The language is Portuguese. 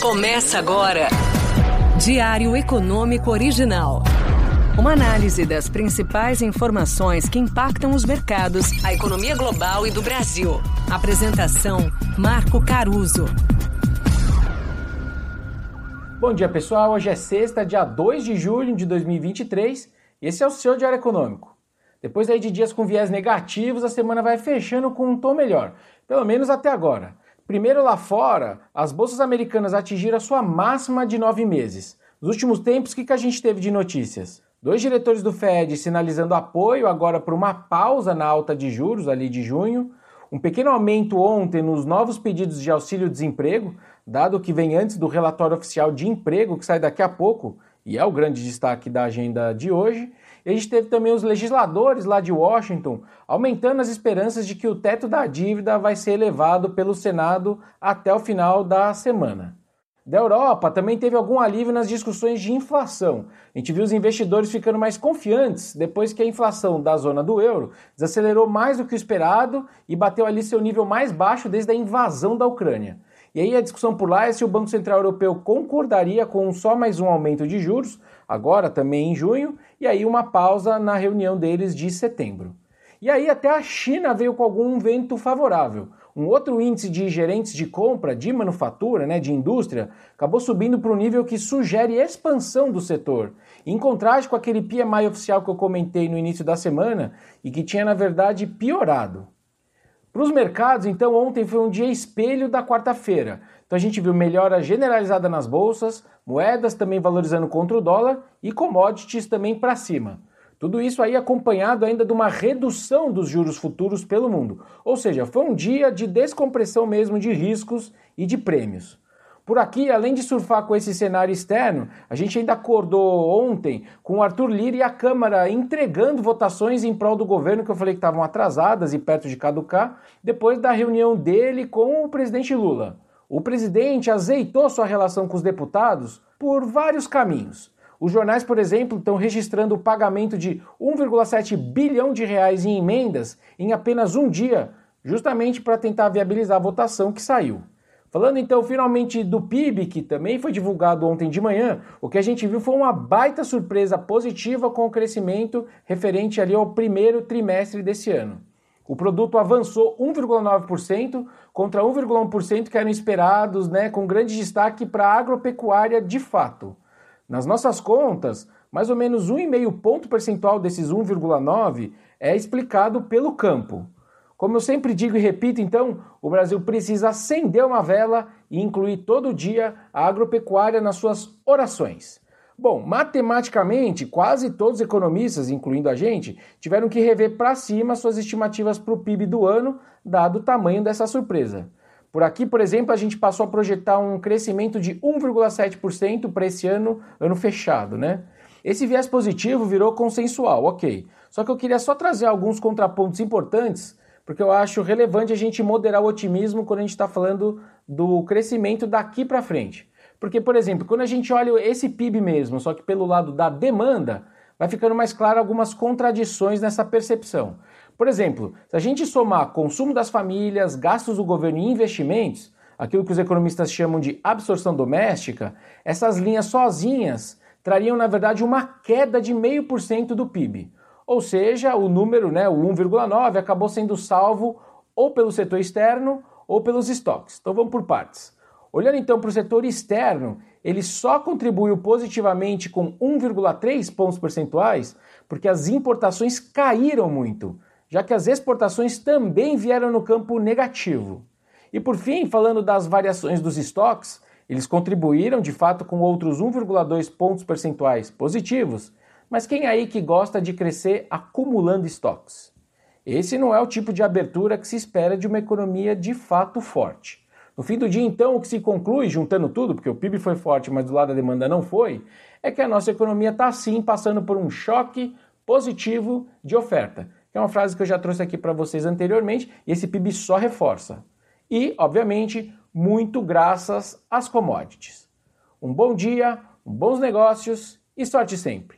Começa agora. Diário Econômico Original. Uma análise das principais informações que impactam os mercados, a economia global e do Brasil. Apresentação: Marco Caruso. Bom dia, pessoal. Hoje é sexta, dia 2 de julho de 2023. E esse é o seu Diário Econômico. Depois aí de dias com viés negativos, a semana vai fechando com um tom melhor, pelo menos até agora. Primeiro lá fora, as bolsas americanas atingiram a sua máxima de nove meses. Nos últimos tempos, o que, que a gente teve de notícias? Dois diretores do Fed sinalizando apoio agora para uma pausa na alta de juros ali de junho, um pequeno aumento ontem nos novos pedidos de auxílio-desemprego, dado que vem antes do relatório oficial de emprego que sai daqui a pouco, e é o grande destaque da agenda de hoje, e a gente teve também os legisladores lá de Washington aumentando as esperanças de que o teto da dívida vai ser elevado pelo Senado até o final da semana. Da Europa também teve algum alívio nas discussões de inflação. A gente viu os investidores ficando mais confiantes depois que a inflação da zona do euro desacelerou mais do que o esperado e bateu ali seu nível mais baixo desde a invasão da Ucrânia. E aí a discussão por lá é se o Banco Central Europeu concordaria com só mais um aumento de juros, agora também em junho, e aí uma pausa na reunião deles de setembro. E aí até a China veio com algum vento favorável. Um outro índice de gerentes de compra de manufatura, né, de indústria, acabou subindo para um nível que sugere expansão do setor, em contraste com aquele PMI oficial que eu comentei no início da semana e que tinha, na verdade, piorado. Para os mercados, então, ontem foi um dia espelho da quarta-feira. Então a gente viu melhora generalizada nas bolsas, moedas também valorizando contra o dólar e commodities também para cima. Tudo isso aí acompanhado ainda de uma redução dos juros futuros pelo mundo. Ou seja, foi um dia de descompressão mesmo de riscos e de prêmios. Por aqui, além de surfar com esse cenário externo, a gente ainda acordou ontem com o Arthur Lira e a Câmara entregando votações em prol do governo que eu falei que estavam atrasadas e perto de caducar, depois da reunião dele com o presidente Lula. O presidente azeitou sua relação com os deputados por vários caminhos. Os jornais, por exemplo, estão registrando o pagamento de 1,7 bilhão de reais em emendas em apenas um dia, justamente para tentar viabilizar a votação que saiu. Falando então finalmente do PIB, que também foi divulgado ontem de manhã, o que a gente viu foi uma baita surpresa positiva com o crescimento referente ali ao primeiro trimestre desse ano. O produto avançou 1,9% contra 1,1% que eram esperados, né, com grande destaque para a agropecuária de fato. Nas nossas contas, mais ou menos 1,5 ponto percentual desses 1,9 é explicado pelo campo. Como eu sempre digo e repito, então, o Brasil precisa acender uma vela e incluir todo dia a agropecuária nas suas orações. Bom, matematicamente, quase todos os economistas, incluindo a gente, tiveram que rever para cima suas estimativas para o PIB do ano, dado o tamanho dessa surpresa. Por aqui, por exemplo, a gente passou a projetar um crescimento de 1,7% para esse ano, ano fechado, né? Esse viés positivo virou consensual, ok. Só que eu queria só trazer alguns contrapontos importantes porque eu acho relevante a gente moderar o otimismo quando a gente está falando do crescimento daqui para frente. Porque, por exemplo, quando a gente olha esse PIB mesmo, só que pelo lado da demanda, vai ficando mais claro algumas contradições nessa percepção. Por exemplo, se a gente somar consumo das famílias, gastos do governo e investimentos, aquilo que os economistas chamam de absorção doméstica, essas linhas sozinhas trariam, na verdade, uma queda de 0,5% do PIB. Ou seja, o número, né, o 1,9, acabou sendo salvo ou pelo setor externo ou pelos estoques. Então vamos por partes. Olhando então para o setor externo, ele só contribuiu positivamente com 1,3 pontos percentuais porque as importações caíram muito, já que as exportações também vieram no campo negativo. E por fim, falando das variações dos estoques, eles contribuíram de fato com outros 1,2 pontos percentuais positivos, mas quem aí que gosta de crescer acumulando estoques? Esse não é o tipo de abertura que se espera de uma economia de fato forte. No fim do dia, então, o que se conclui, juntando tudo, porque o PIB foi forte, mas do lado da demanda não foi, é que a nossa economia está sim passando por um choque positivo de oferta. Que é uma frase que eu já trouxe aqui para vocês anteriormente, e esse PIB só reforça. E, obviamente, muito graças às commodities. Um bom dia, bons negócios e sorte sempre!